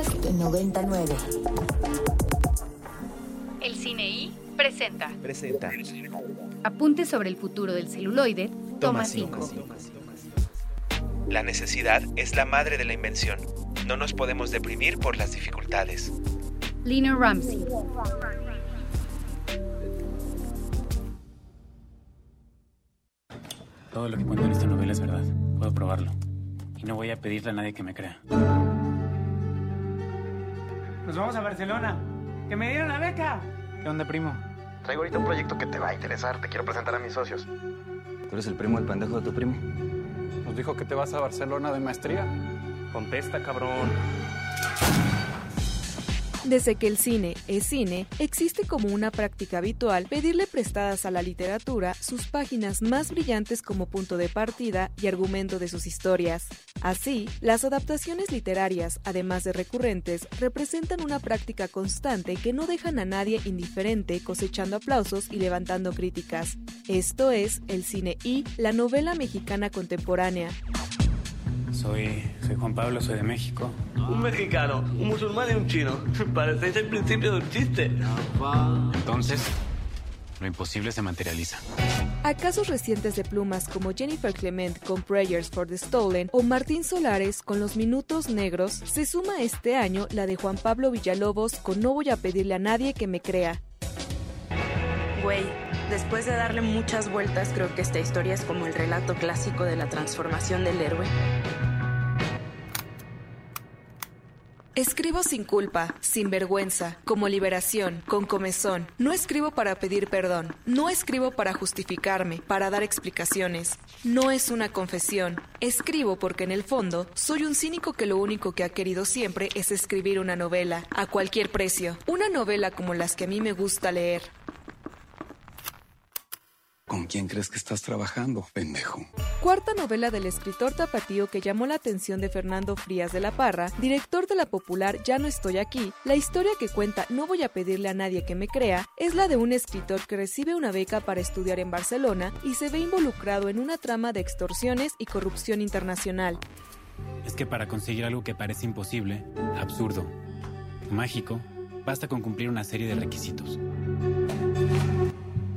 Podcast 99. El Cine I presenta. Presenta. Apunte sobre el futuro del celuloide. Toma 5. La necesidad es la madre de la invención. No nos podemos deprimir por las dificultades. Lina Ramsey. Todo lo que cuento en esta novela es verdad. Puedo probarlo. Y no voy a pedirle a nadie que me crea. Nos vamos a Barcelona. ¡Que me dieron la beca! ¿Qué onda, primo? Traigo ahorita un proyecto que te va a interesar. Te quiero presentar a mis socios. ¿Tú eres el primo del pendejo de tu primo? Nos dijo que te vas a Barcelona de maestría. Contesta, cabrón. Desde que el cine es cine, existe como una práctica habitual pedirle prestadas a la literatura sus páginas más brillantes como punto de partida y argumento de sus historias. Así, las adaptaciones literarias, además de recurrentes, representan una práctica constante que no dejan a nadie indiferente cosechando aplausos y levantando críticas. Esto es el cine y la novela mexicana contemporánea. Soy, soy Juan Pablo, soy de México. Un mexicano, un musulmán y un chino. Parecéis el principio de un chiste. Entonces, lo imposible se materializa. A casos recientes de plumas como Jennifer Clement con Prayers for the Stolen o Martín Solares con Los Minutos Negros, se suma este año la de Juan Pablo Villalobos con No voy a pedirle a nadie que me crea. Güey, después de darle muchas vueltas, creo que esta historia es como el relato clásico de la transformación del héroe. Escribo sin culpa, sin vergüenza, como liberación, con comezón. No escribo para pedir perdón, no escribo para justificarme, para dar explicaciones. No es una confesión. Escribo porque en el fondo soy un cínico que lo único que ha querido siempre es escribir una novela, a cualquier precio. Una novela como las que a mí me gusta leer. ¿Con quién crees que estás trabajando, pendejo? Cuarta novela del escritor tapatío que llamó la atención de Fernando Frías de la Parra, director de la popular Ya no estoy aquí. La historia que cuenta No voy a pedirle a nadie que me crea es la de un escritor que recibe una beca para estudiar en Barcelona y se ve involucrado en una trama de extorsiones y corrupción internacional. Es que para conseguir algo que parece imposible, absurdo, mágico, basta con cumplir una serie de requisitos.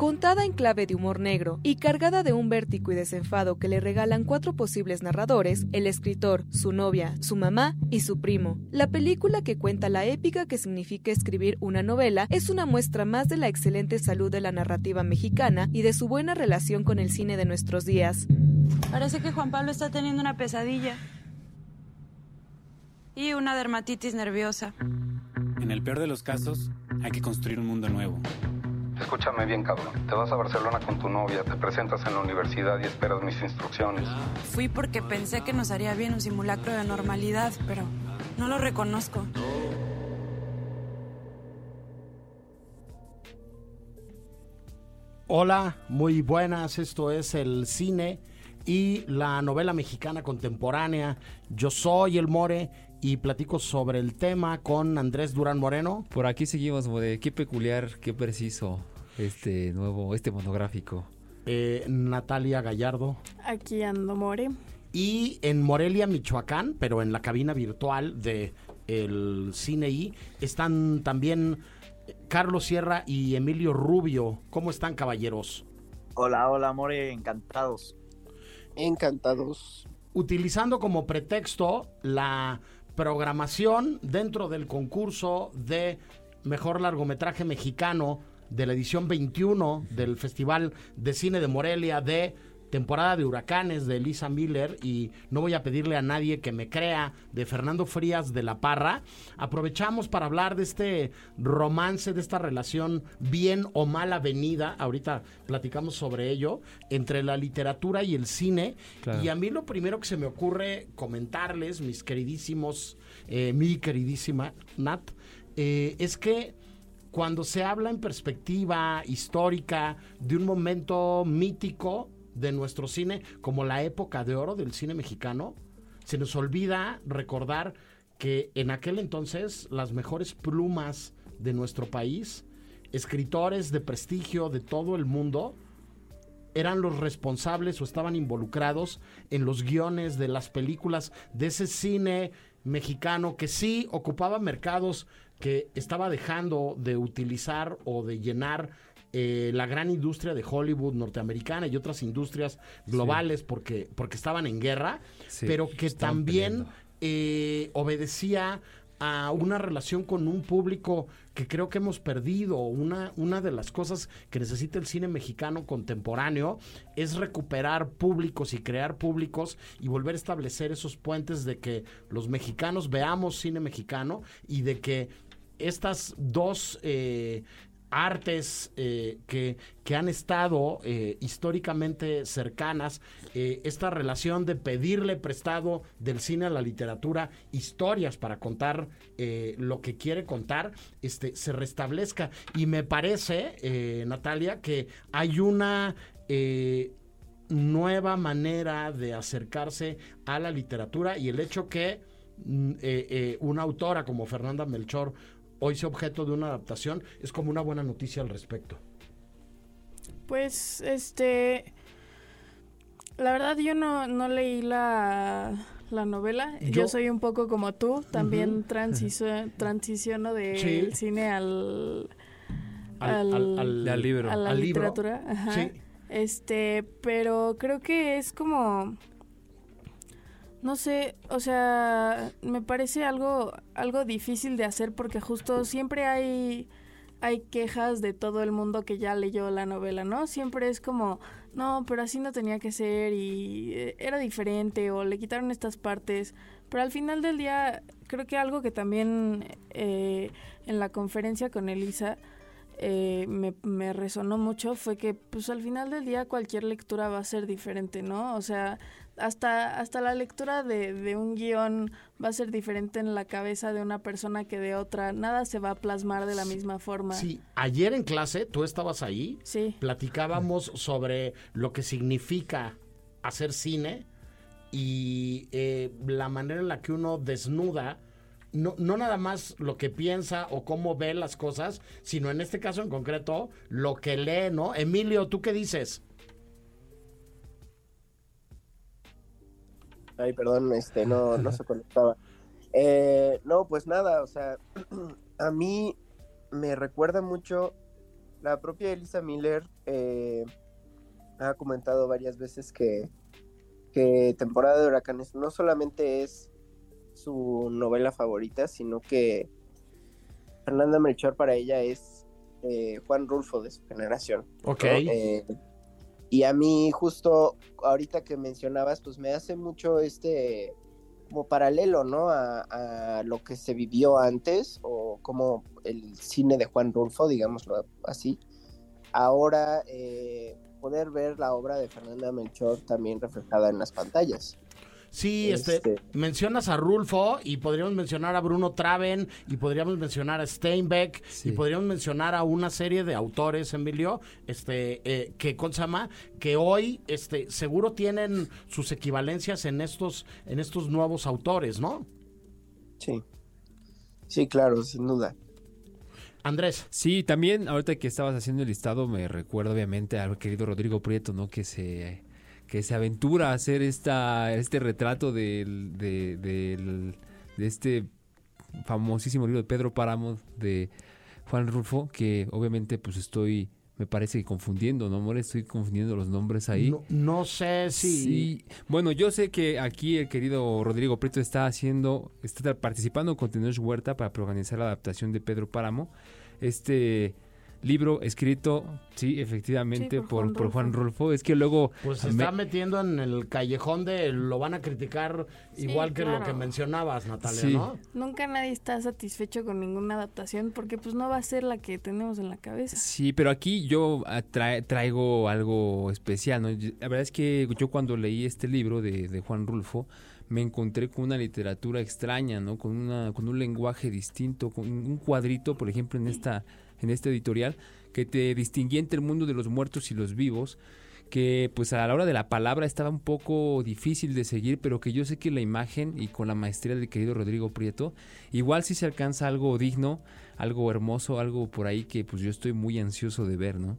Contada en clave de humor negro y cargada de un vértigo y desenfado que le regalan cuatro posibles narradores, el escritor, su novia, su mamá y su primo. La película que cuenta la épica que significa escribir una novela es una muestra más de la excelente salud de la narrativa mexicana y de su buena relación con el cine de nuestros días. Parece que Juan Pablo está teniendo una pesadilla. Y una dermatitis nerviosa. En el peor de los casos, hay que construir un mundo nuevo. Escúchame bien, cabrón. Te vas a Barcelona con tu novia, te presentas en la universidad y esperas mis instrucciones. Fui porque pensé que nos haría bien un simulacro de normalidad, pero no lo reconozco. Hola, muy buenas. Esto es el cine y la novela mexicana contemporánea. Yo soy el More y platico sobre el tema con Andrés Durán Moreno. Por aquí seguimos, More. Qué peculiar, qué preciso este nuevo, este monográfico. Eh, Natalia Gallardo. Aquí ando, More. Y en Morelia, Michoacán, pero en la cabina virtual de el Cine I, están también Carlos Sierra y Emilio Rubio. ¿Cómo están, caballeros? Hola, hola, More, encantados. Encantados. Utilizando como pretexto la programación dentro del concurso de mejor largometraje mexicano de la edición 21 del Festival de Cine de Morelia de temporada de huracanes de Elisa Miller y no voy a pedirle a nadie que me crea de Fernando Frías de la Parra. Aprovechamos para hablar de este romance, de esta relación bien o mal avenida, ahorita platicamos sobre ello, entre la literatura y el cine. Claro. Y a mí lo primero que se me ocurre comentarles, mis queridísimos, eh, mi queridísima Nat, eh, es que cuando se habla en perspectiva histórica de un momento mítico de nuestro cine, como la época de oro del cine mexicano, se nos olvida recordar que en aquel entonces las mejores plumas de nuestro país, escritores de prestigio de todo el mundo, eran los responsables o estaban involucrados en los guiones de las películas de ese cine mexicano que sí ocupaba mercados que estaba dejando de utilizar o de llenar eh, la gran industria de Hollywood norteamericana y otras industrias globales porque, porque estaban en guerra, Sí, pero que también eh, obedecía a una relación con un público que creo que hemos perdido. Una, una de las cosas que necesita el cine mexicano contemporáneo es recuperar públicos y crear públicos y volver a establecer esos puentes de que los mexicanos veamos cine mexicano y de que estas dos eh, artes eh, que, que han estado eh, históricamente cercanas, esta relación de pedirle prestado del cine a la literatura historias para contar lo que quiere contar, este, se restablezca. Y me parece, Natalia, que hay una... nueva manera de acercarse a la literatura y el hecho que eh, eh, una autora como Fernanda Melchor hoy sea objeto de una adaptación es como una buena noticia al respecto. Pues, este. La verdad, yo no, no leí la, la novela. Yo, Yo- soy un poco como tú. También transiciono del Sí. cine al. Al- al- al- Al libro. A la al libro. literatura. Ajá. Sí. Este, pero creo que es como. No sé, o sea, me parece algo, algo difícil de hacer porque justo siempre hay, hay quejas de todo el mundo que ya leyó la novela, ¿no? Siempre es como, no, pero así no tenía que ser y eh, era diferente o le quitaron estas partes. Pero al final del día, creo que algo que también eh, en la conferencia con Elisa eh, me, me resonó mucho fue que pues al final del día cualquier lectura va a ser diferente, ¿no? O sea, hasta, hasta la lectura de, de un guion va a ser diferente en la cabeza de una persona que de otra. Nada se va a plasmar de la misma forma. Sí, ayer en clase, tú estabas ahí, Sí. platicábamos sobre lo que significa hacer cine y eh, la manera en la que uno desnuda, no, no nada más lo que piensa o cómo ve las cosas, sino en este caso en concreto, lo que lee, ¿no? Emilio, ¿tú qué dices? Ay, perdón, este, no, no se conectaba. Eh, no, pues nada, o sea, a mí me recuerda mucho la propia Elisa Miller eh, ha comentado varias veces que, que Temporada de Huracanes no solamente es su novela favorita, sino que Fernanda Melchor para ella es eh, Juan Rulfo de su generación. ¿no? Ok. Eh, y a mí justo ahorita que mencionabas, pues me hace mucho este como paralelo, ¿no? A, a lo que se vivió antes o como el cine de Juan Rulfo, digámoslo así. Ahora eh, poder ver la obra de Fernanda Melchor también reflejada en las pantallas. Sí, este, Este- mencionas a Rulfo y podríamos mencionar a Bruno Traven y podríamos mencionar a Steinbeck y podríamos mencionar a una serie de autores, Emilio, este, eh, que ¿cómo se llama? que hoy, este, seguro tienen sus equivalencias en estos, en estos nuevos autores, ¿no? Sí. Sí, claro, sin duda. Andrés. Sí, también ahorita que estabas haciendo el listado me recuerdo obviamente al querido Rodrigo Prieto, ¿no? Que se que se aventura a hacer esta este retrato del, de, del- de este famosísimo libro de Pedro Páramo de Juan Rulfo, que obviamente pues estoy me parece que confundiendo, ¿no, amor? Estoy confundiendo los nombres ahí. No, no sé si... Sí. Bueno, yo sé que aquí el querido Rodrigo Prieto está haciendo, está participando con Tenés Huerta para organizar la adaptación de Pedro Páramo. Este libro escrito, sí, efectivamente, Sí, por por, Juan por Juan Rulfo. Es que luego... Pues se me- está metiendo en el callejón de lo van a criticar Sí, igual que lo que mencionabas, Natalia, Sí. ¿no? Nunca nadie está satisfecho con ninguna adaptación porque pues no va a ser la que tenemos en la cabeza. Sí, pero aquí yo ah, trae- traigo algo especial, ¿no? La verdad es que yo cuando leí este libro de, de Juan Rulfo, me encontré con una literatura extraña, ¿no? Con, una, con un lenguaje distinto, con un cuadrito, por ejemplo, en esta, en este editorial, que te distinguía entre el mundo de los muertos y los vivos, que pues a la hora de la palabra estaba un poco difícil de seguir, pero que yo sé que la imagen y con la maestría del querido Rodrigo Prieto, igual sí se alcanza algo digno, algo hermoso, algo por ahí que pues yo estoy muy ansioso de ver, ¿no?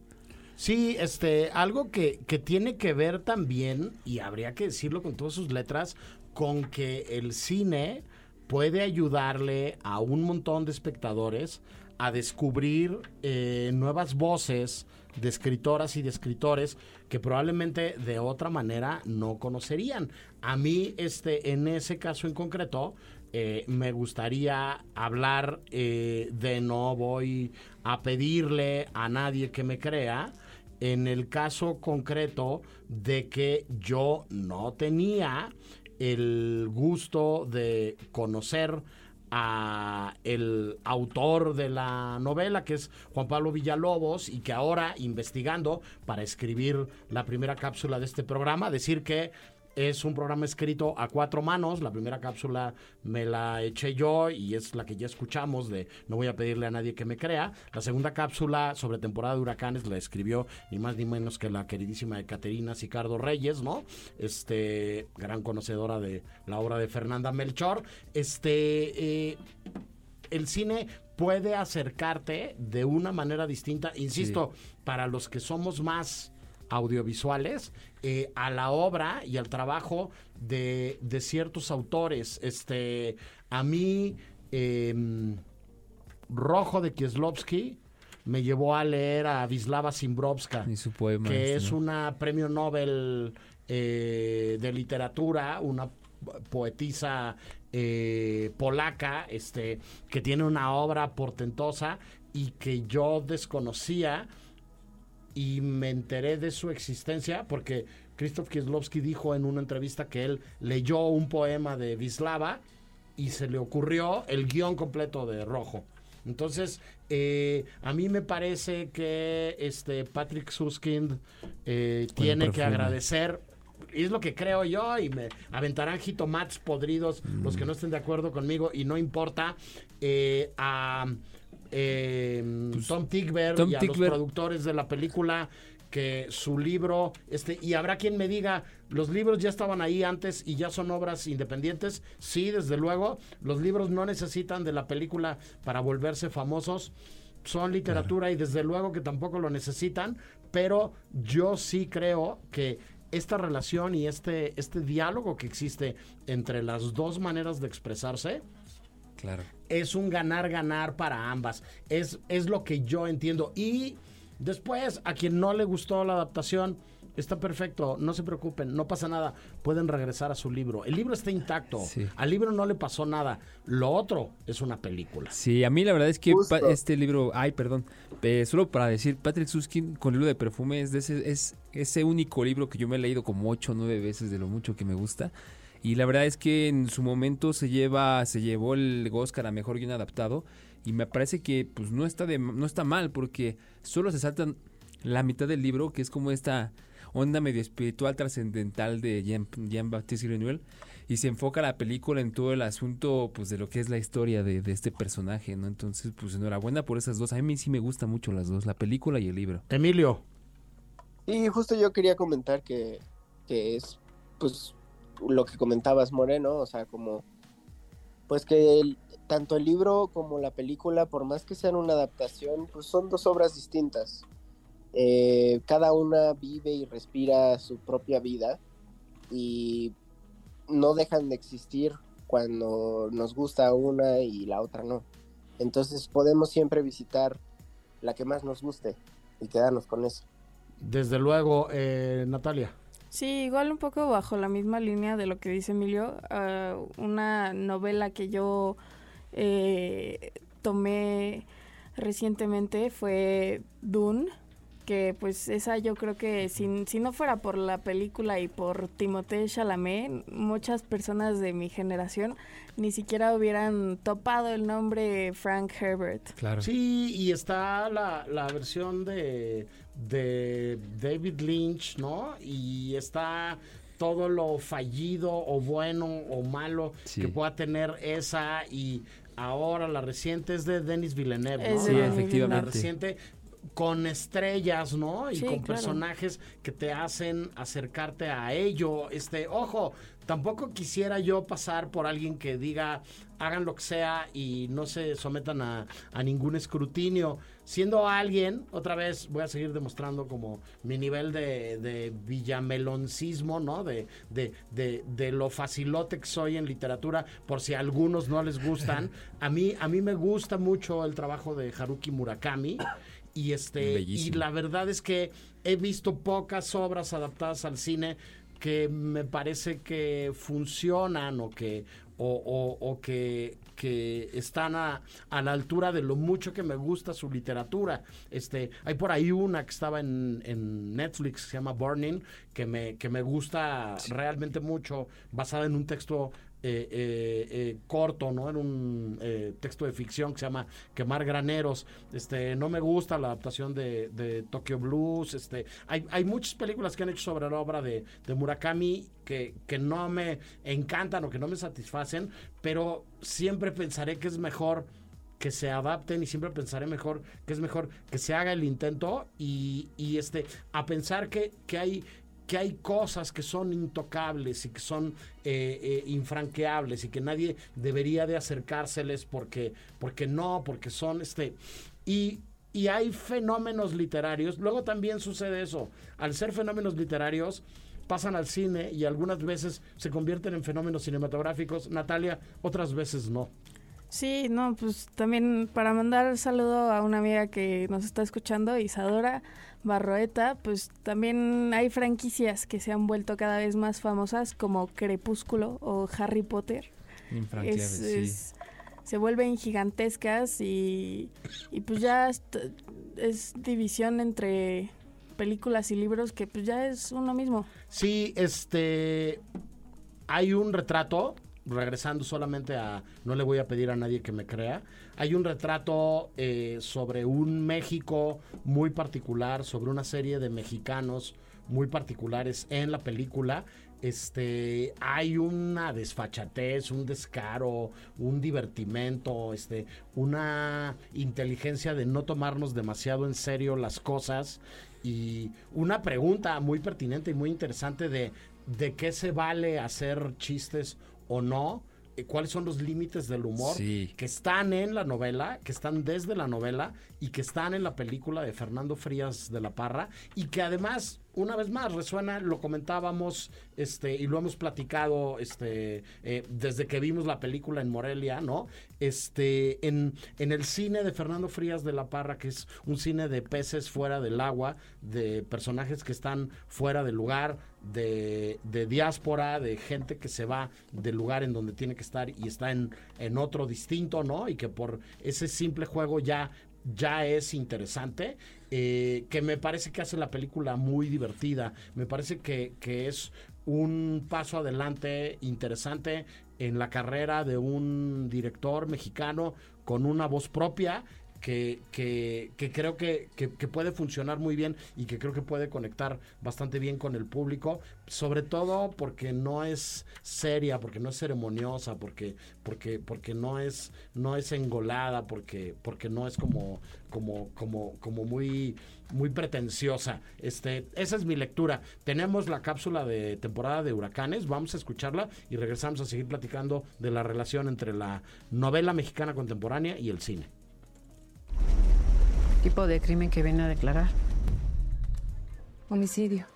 Sí, este, algo que, que tiene que ver también, y habría que decirlo con todas sus letras, con que el cine puede ayudarle a un montón de espectadores a descubrir eh, nuevas voces de escritoras y de escritores que probablemente de otra manera no conocerían. A mí, este, en ese caso en concreto, eh, me gustaría hablar eh, de no voy a pedirle a nadie que me crea. En el caso concreto de que yo no tenía el gusto de conocer a el autor de la novela, que es Juan Pablo Villalobos, y que ahora, investigando para escribir la primera cápsula de este programa, decir que es un programa escrito a cuatro manos. La primera cápsula me la eché yo y es la que ya escuchamos de No voy a pedirle a nadie que me crea. La segunda cápsula sobre temporada de huracanes la escribió ni más ni menos que la queridísima Caterina Sicardo Reyes, ¿no? Este, gran conocedora de la obra de Fernanda Melchor. Este, eh, el cine puede acercarte de una manera distinta, insisto, para los que somos más audiovisuales eh, a la obra y al trabajo de, de ciertos autores. Este, a mí, em, Rojo de Kieslowski me llevó a leer a Y su poema. que este, es ¿no? una premio Nobel eh, de literatura, una poetisa eh, polaca, este, que tiene una obra portentosa y que yo desconocía y me enteré de su existencia porque Krzysztof Kieslowski dijo en una entrevista que él leyó un poema de Wisława y se le ocurrió el guion completo de Rojo. Entonces, eh, a mí me parece que este Patrick Suskind eh, tiene que agradecer es lo que creo yo y me aventarán jitomates podridos los Mm. que no estén de acuerdo conmigo y no importa eh, a eh, Tom Tom y a los productores de la película que su libro este y habrá quien me diga los libros ya estaban ahí antes y ya son obras independientes. Sí desde luego los libros no necesitan de la película para volverse famosos. Son literatura y desde luego que tampoco lo necesitan, pero yo sí creo que esta relación y este, este diálogo que existe entre las dos maneras de expresarse Claro. es un ganar-ganar para ambas. Es, es lo que yo entiendo. Y después, a quien no le gustó la adaptación, está perfecto, no se preocupen, no pasa nada, pueden regresar a su libro. El libro está intacto, Sí. al libro no le pasó nada. Lo otro es una película. Sí, a mí la verdad es que Justo. este libro, ay, perdón, eh, solo para decir, Patrick Suskin con el libro de perfume es, de ese, es ese único libro que yo me he leído como ocho o nueve veces de lo mucho que me gusta. Y la verdad es que en su momento se lleva, se llevó el Oscar a mejor guion adaptado. Y me parece que pues no está de, no está mal, porque solo se saltan la mitad del libro, que es como esta onda medio espiritual trascendental de Jean, Jean-Baptiste Grenouille y se enfoca la película en todo el asunto pues de lo que es la historia de, de este personaje, ¿no? Entonces, pues enhorabuena por esas dos. A mí sí me gustan mucho las dos, la película y el libro. Emilio. Y justo yo quería comentar que, que es, pues, lo que comentabas, Moreno, o sea, como, pues que tanto el libro como la película, por más que sean una adaptación, pues son dos obras distintas. Eh, cada una vive y respira su propia vida y no dejan de existir cuando nos gusta una y la otra no. Entonces podemos siempre visitar la que más nos guste y quedarnos con eso. Desde luego, eh, Natalia. Sí, igual un poco bajo la misma línea de lo que dice Emilio. ah, una novela que yo eh, tomé recientemente fue Dune, que pues esa yo creo que si, si no fuera por la película y por Timothée Chalamet, muchas personas de mi generación ni siquiera hubieran topado el nombre Frank Herbert. Claro. Sí, y está la, la versión de, de David Lynch, ¿no? Y está todo lo fallido o bueno o malo Sí. que pueda tener esa y ahora la reciente es de Denis Villeneuve, ¿no? Sí, La- efectivamente. La reciente con estrellas, ¿no? Y Sí, con claro. personajes que te hacen acercarte a ello. Este, ojo, tampoco quisiera yo pasar por alguien que diga hagan lo que sea y no se sometan a, a ningún escrutinio. Siendo alguien, otra vez voy a seguir demostrando como mi nivel de, de villameloncismo, ¿no? De, de, de, de lo facilote que soy en literatura, por si a algunos no les gustan. A mí, a mí me gusta mucho el trabajo de Haruki Murakami. Y este, y la verdad es que he visto pocas obras adaptadas al cine que me parece que funcionan o que o, o- o que, que están a, a la altura de lo mucho que me gusta su literatura. Este, hay por ahí una que estaba en, en Netflix que se llama Burning, que me, que me gusta realmente mucho, basada en un texto eh, eh, eh, corto, ¿no? En un texto de ficción que se llama Quemar Graneros. Este, no me gusta la adaptación de, de Tokyo Blues. Este, hay, hay muchas películas que han hecho sobre la obra de, de Murakami que, que no me encantan o que no me satisfacen, pero siempre pensaré que es mejor que se adapten y siempre pensaré mejor que es mejor que se haga el intento y, y este a pensar que, que hay que hay cosas que son intocables y que son eh, eh, infranqueables y que nadie debería de acercárseles porque porque no porque son este y y hay fenómenos literarios. Luego también sucede eso. Al ser fenómenos literarios pasan al cine y algunas veces se convierten en fenómenos cinematográficos. Natalia otras veces no Sí, no, pues también para mandar saludo a una amiga que nos está escuchando, Isadora Barroeta, pues también hay franquicias que se han vuelto cada vez más famosas como Crepúsculo o Harry Potter. Es- sí. es- se vuelven gigantescas y, y pues ya es, es división entre películas y libros que pues ya es uno mismo. Sí, este. Hay un retrato, regresando solamente a. No le voy a pedir a nadie que me crea. Hay un retrato eh, sobre un México muy particular, sobre una serie de mexicanos muy particulares en la película. Este, hay una desfachatez, un descaro, un divertimento, este, una inteligencia de no tomarnos demasiado en serio las cosas y una pregunta muy pertinente y muy interesante de de qué se vale hacer chistes o no, eh, cuáles son los límites del humor Sí. que están en la novela, que están desde la novela y que están en la película de Fernando Frías de la Parra y que además una vez más resuena, lo comentábamos este y lo hemos platicado este eh, desde que vimos la película en Morelia, ¿no? Este en, en el cine de Fernando Frías de la Parra, que es un cine de peces fuera del agua, de personajes que están fuera del lugar, de, de diáspora, de gente que se va del lugar en donde tiene que estar y está en, en otro distinto, ¿no? Y que por ese simple juego ya ya es interesante, eh, que me parece que hace la película muy divertida, me parece que, que es un paso adelante interesante en la carrera de un director mexicano con una voz propia que, creo que, que- que puede funcionar muy bien y que creo que puede conectar bastante bien con el público, sobre todo porque no es seria, porque no es ceremoniosa, porque, porque, porque no es, no es engolada, porque, porque no es como, como, como, como muy, muy pretenciosa. Este, esa es mi lectura. Tenemos la cápsula de temporada de huracanes, vamos a escucharla y regresamos a seguir platicando de la relación entre la novela mexicana contemporánea y el cine. ¿Tipo de crimen que viene a declarar? Homicidio.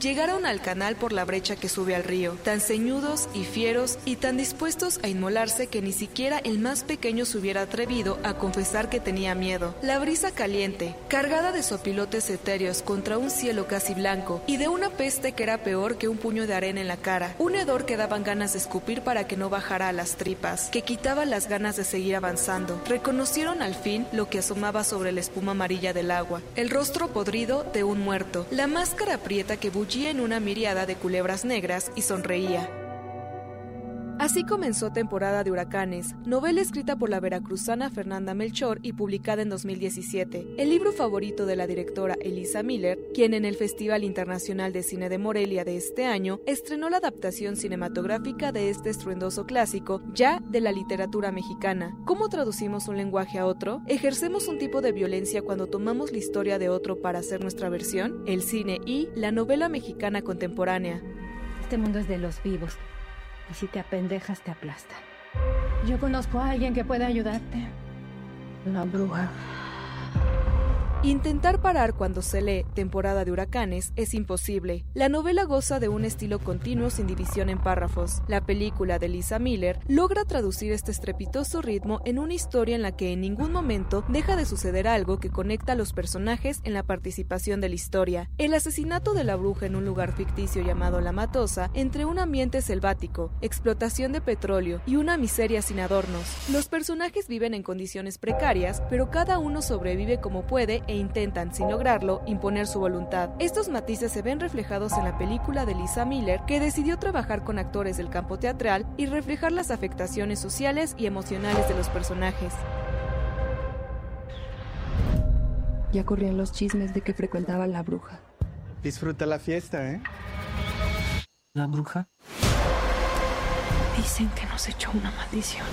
Llegaron al canal por la brecha que sube al río, tan ceñudos y fieros y tan dispuestos a inmolarse que ni siquiera el más pequeño se hubiera atrevido a confesar que tenía miedo. La brisa caliente, cargada de sopilotes etéreos contra un cielo casi blanco y de una peste que era peor que un puño de arena en la cara, un hedor que daban ganas de escupir para que no bajara a las tripas, que quitaba las ganas de seguir avanzando. Reconocieron al fin lo que asomaba sobre la espuma amarilla del agua, el rostro podrido de un muerto, la máscara prieta que en una miriada de culebras negras y sonreía. Así comenzó Temporada de Huracanes, novela escrita por la veracruzana Fernanda Melchor y publicada en 2017. El libro favorito de la directora Elisa Miller, quien en el Festival Internacional de Cine de Morelia de este año estrenó la adaptación cinematográfica de este estruendoso clásico ya de la literatura mexicana. ¿Cómo traducimos un lenguaje a otro? ¿Ejercemos un tipo de violencia cuando tomamos la historia de otro para hacer nuestra versión? El cine y la novela mexicana contemporánea. Este mundo es de los vivos. Y si te apendejas, te aplasta. Yo conozco a alguien que puede ayudarte. La bruja. Intentar parar cuando se lee Temporada de Huracanes es imposible. La novela goza de un estilo continuo sin división en párrafos. La película de Lisa Miller logra traducir este estrepitoso ritmo en una historia en la que en ningún momento deja de suceder algo que conecta a los personajes en la participación de la historia. El asesinato de la bruja en un lugar ficticio llamado La Matosa, entre un ambiente selvático, explotación de petróleo y una miseria sin adornos. Los personajes viven en condiciones precarias, pero cada uno sobrevive como puede e intentan, sin lograrlo, imponer su voluntad. Estos matices se ven reflejados en la película de Lisa Miller, que decidió trabajar con actores del campo teatral y reflejar las afectaciones sociales y emocionales de los personajes. Ya corrían los chismes de que frecuentaba la bruja. Disfruta la fiesta, ¿eh? ¿La bruja? Dicen que nos echó una maldición.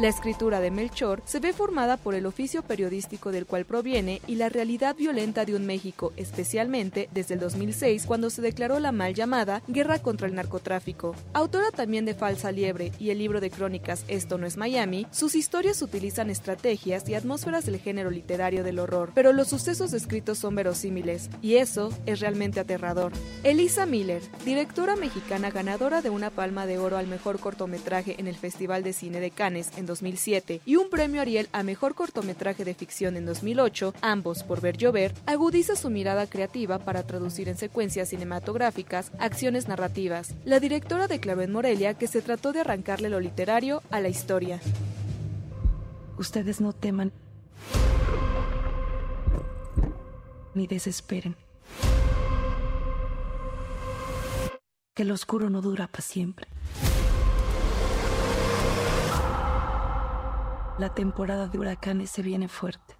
La escritura de Melchor se ve formada por el oficio periodístico del cual proviene y la realidad violenta de un México, especialmente desde el 2006 cuando se declaró la mal llamada Guerra contra el Narcotráfico. Autora también de Falsa Liebre y el libro de crónicas Esto no es Miami, sus historias utilizan estrategias y atmósferas del género literario del horror, pero los sucesos descritos son verosímiles, y eso es realmente aterrador. Elisa Miller, directora mexicana ganadora de una palma de oro al mejor cortometraje en el Festival de Cine de Cannes en 2007 y un premio Ariel a Mejor Cortometraje de Ficción en 2008, ambos por ver llover, agudiza su mirada creativa para traducir en secuencias cinematográficas acciones narrativas. La directora declaró en Morelia que se trató de arrancarle lo literario a la historia. Ustedes no teman ni desesperen. Que lo oscuro no dura para siempre. La temporada de huracanes se viene fuerte.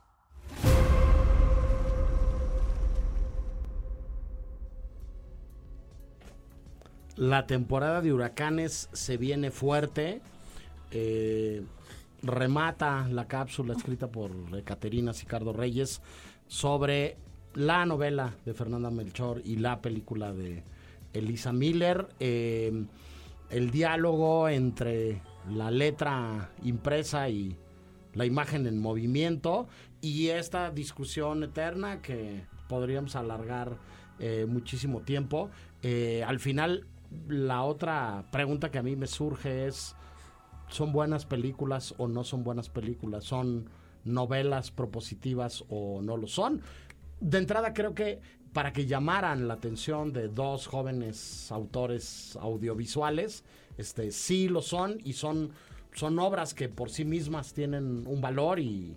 La temporada de huracanes se viene fuerte. Eh, remata la cápsula escrita por Caterina Sicardo Reyes sobre la novela de Fernanda Melchor y la película de Elisa Miller. Eh, el diálogo entre la letra impresa y la imagen en movimiento y esta discusión eterna que podríamos alargar eh, muchísimo tiempo. Eh, al final, la otra pregunta que a mí me surge es, ¿son buenas películas o no son buenas películas? ¿Son novelas propositivas o no lo son? De entrada creo que para que llamaran la atención de dos jóvenes autores audiovisuales, este, sí lo son y son son obras que por sí mismas tienen un valor y,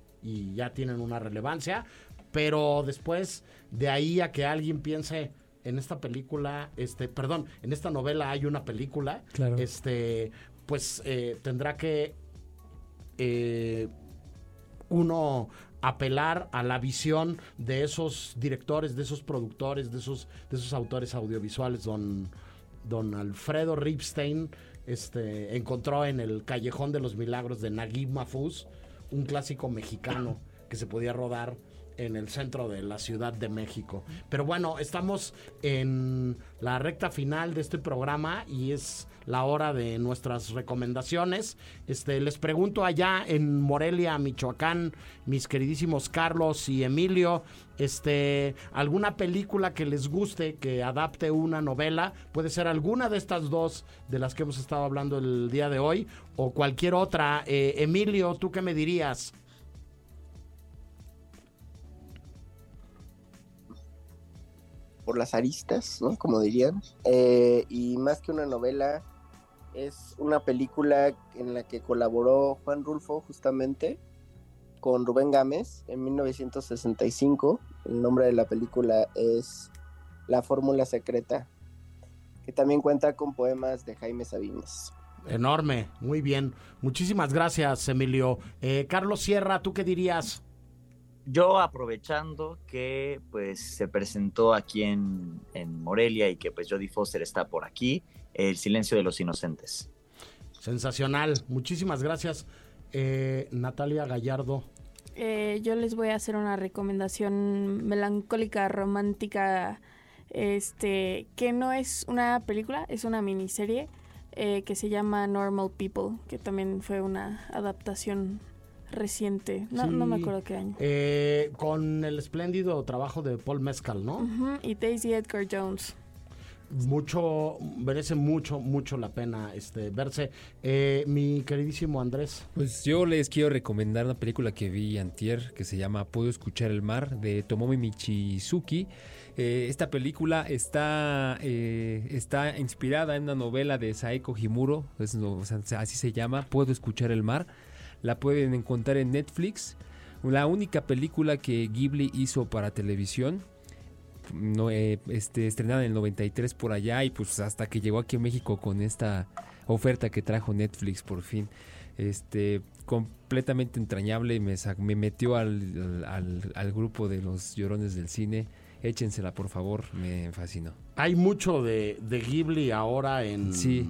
ya tienen una relevancia, pero después de ahí a que alguien piense en esta película, este, perdón, en esta novela hay una película, este, pues eh, tendrá que eh, uno apelar a la visión de esos directores, de esos productores, de esos, de esos autores audiovisuales, don, don Alfredo Ripstein, este, encontró en el Callejón de los Milagros de Naguib Mahfouz un clásico mexicano que se podía rodar en el centro de la Ciudad de México. Pero bueno, estamos en la recta final de este programa y es la hora de nuestras recomendaciones. Este, les pregunto allá en Morelia, Michoacán, mis queridísimos Carlos y Emilio, este, alguna película que les guste que adapte una novela, puede ser alguna de estas dos de las que hemos estado hablando el día de hoy o cualquier otra. Eh, Emilio, ¿tú qué me dirías? Por las aristas, ¿no? Como dirían. Eh, y más que una novela, es una película en la que colaboró Juan Rulfo justamente con Rubén Gámez en 1965. El nombre de la película es La Fórmula Secreta. que también cuenta con poemas de Jaime Sabines. Enorme, muy bien. Muchísimas gracias, Emilio. Eh, Carlos Sierra, ¿tú qué dirías? Yo aprovechando que pues se presentó aquí en, en Morelia y que pues Jodie Foster está por aquí, El silencio de los inocentes. Sensacional, muchísimas gracias. Eh, Natalia Gallardo. Eh, yo les voy a hacer una recomendación melancólica, romántica, este, que no es una película, es una miniserie eh, que se llama Normal People, que también fue una adaptación reciente, no, no me acuerdo qué año. Eh, con el espléndido trabajo de Paul Mescal, ¿no? Y Daisy Edgar Jones. Mucho, merece mucho, mucho la pena este verse. Eh, mi queridísimo Andrés. Pues yo les quiero recomendar una película que vi antier que se llama Puedo escuchar el mar de Tomomi Michizuki. Eh, esta película está, eh, está inspirada en una novela de Saeko Himuro, es no- o sea, así se llama, Puedo escuchar el mar. La pueden encontrar en Netflix. La única película que Ghibli hizo para televisión. No, eh, este, estrenada en el 93 por allá y pues hasta que llegó aquí a México con esta oferta que trajo Netflix por fin. Este, completamente entrañable, me, me metió al, al- al grupo de los llorones del cine. Échensela, por favor, me fascinó. Hay mucho de, de Ghibli ahora en, Sí.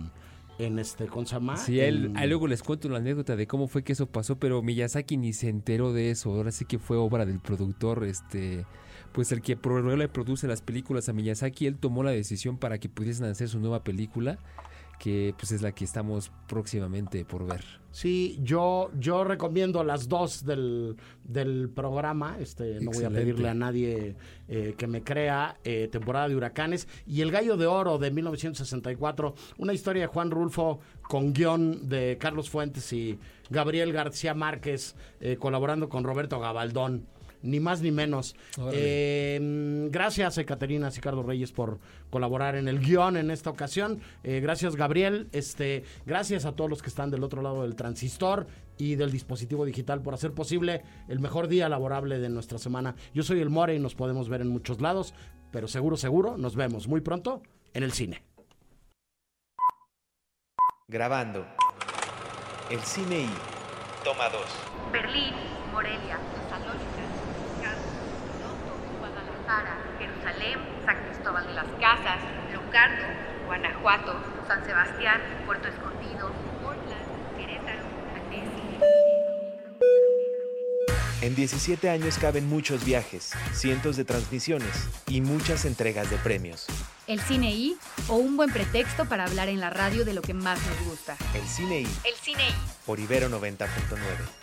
En este, ¿cómo se llama? Sí, él, En- luego les cuento la anécdota de cómo fue que eso pasó, pero Miyazaki ni se enteró de eso. Ahora sí que fue obra del productor, este, pues el que le produce las películas a Miyazaki, él tomó la decisión para que pudiesen hacer su nueva película, que pues es la que estamos próximamente por ver. Sí, yo, yo recomiendo las dos del, del programa. Este, no voy a pedirle a nadie eh, que me crea. eh, temporada de huracanes. Y El Gallo de Oro de 1964. Una historia de Juan Rulfo con guion de Carlos Fuentes y Gabriel García Márquez, eh, colaborando con Roberto Gabaldón. Ni más ni menos. Eh, gracias, Ecaterina Ricardo Reyes, por colaborar en el guion en esta ocasión. Eh, gracias, Gabriel. Este, gracias a todos los que están del otro lado del transistor y del dispositivo digital por hacer posible el mejor día laborable de nuestra semana. Yo soy el More y nos podemos ver en muchos lados, pero seguro, seguro, nos vemos muy pronto en el cine. Grabando. El cine y. Toma 2. Berlín, Morelia, Toronto, Guadalajara, Jerusalén, San Cristóbal de las Casas, Locarno, Guanajuato, San Sebastián, Puerto Escondido, Portland, Querétaro, Annecy. En 17 años caben muchos viajes, cientos de transmisiones y muchas entregas de premios. El cine I o un buen pretexto para hablar en la radio de lo que más nos gusta. El cine y. El cine I. Por Ibero 90.9.